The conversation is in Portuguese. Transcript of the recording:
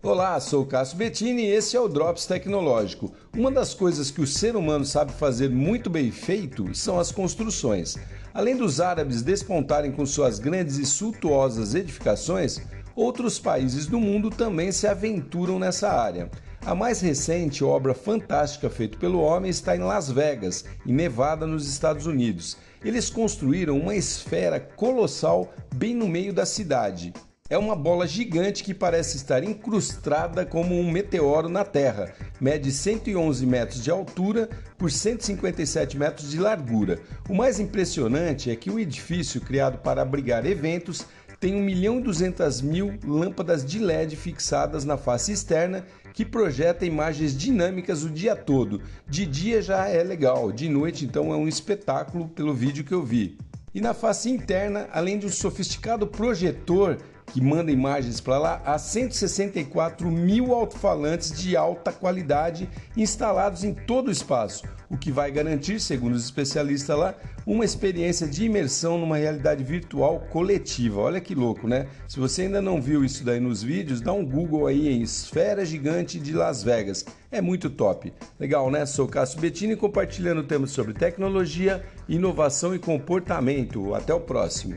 Olá, sou o Cássio Bettini e esse é o Drops Tecnológico. Uma das coisas que o ser humano sabe fazer muito bem feito são as construções. Além dos árabes despontarem com suas grandes e suntuosas edificações, outros países do mundo também se aventuram nessa área. A mais recente obra fantástica feita pelo homem está em Las Vegas, em Nevada, nos Estados Unidos. Eles construíram uma esfera colossal bem no meio da cidade é uma bola gigante que parece estar incrustada como um meteoro na Terra. Mede 111 metros de altura por 157 metros de largura. O mais impressionante é que o edifício, criado para abrigar eventos, tem 1 milhão e 200 mil lâmpadas de LED fixadas na face externa que projeta imagens dinâmicas o dia todo. De dia já é legal, de noite então é um espetáculo pelo vídeo que eu vi. E na face interna, além de um sofisticado projetor que manda imagens para lá, há 164 mil alto-falantes de alta qualidade instalados em todo o espaço, o que vai garantir, segundo os especialistas lá, uma experiência de imersão numa realidade virtual coletiva. Olha que louco, né? Se você ainda não viu isso daí nos vídeos, dá um Google aí em Esfera Gigante de Las Vegas. É muito top. Legal, né? Sou Cássio Bettini compartilhando temas sobre tecnologia, inovação e comportamento. Até o próximo.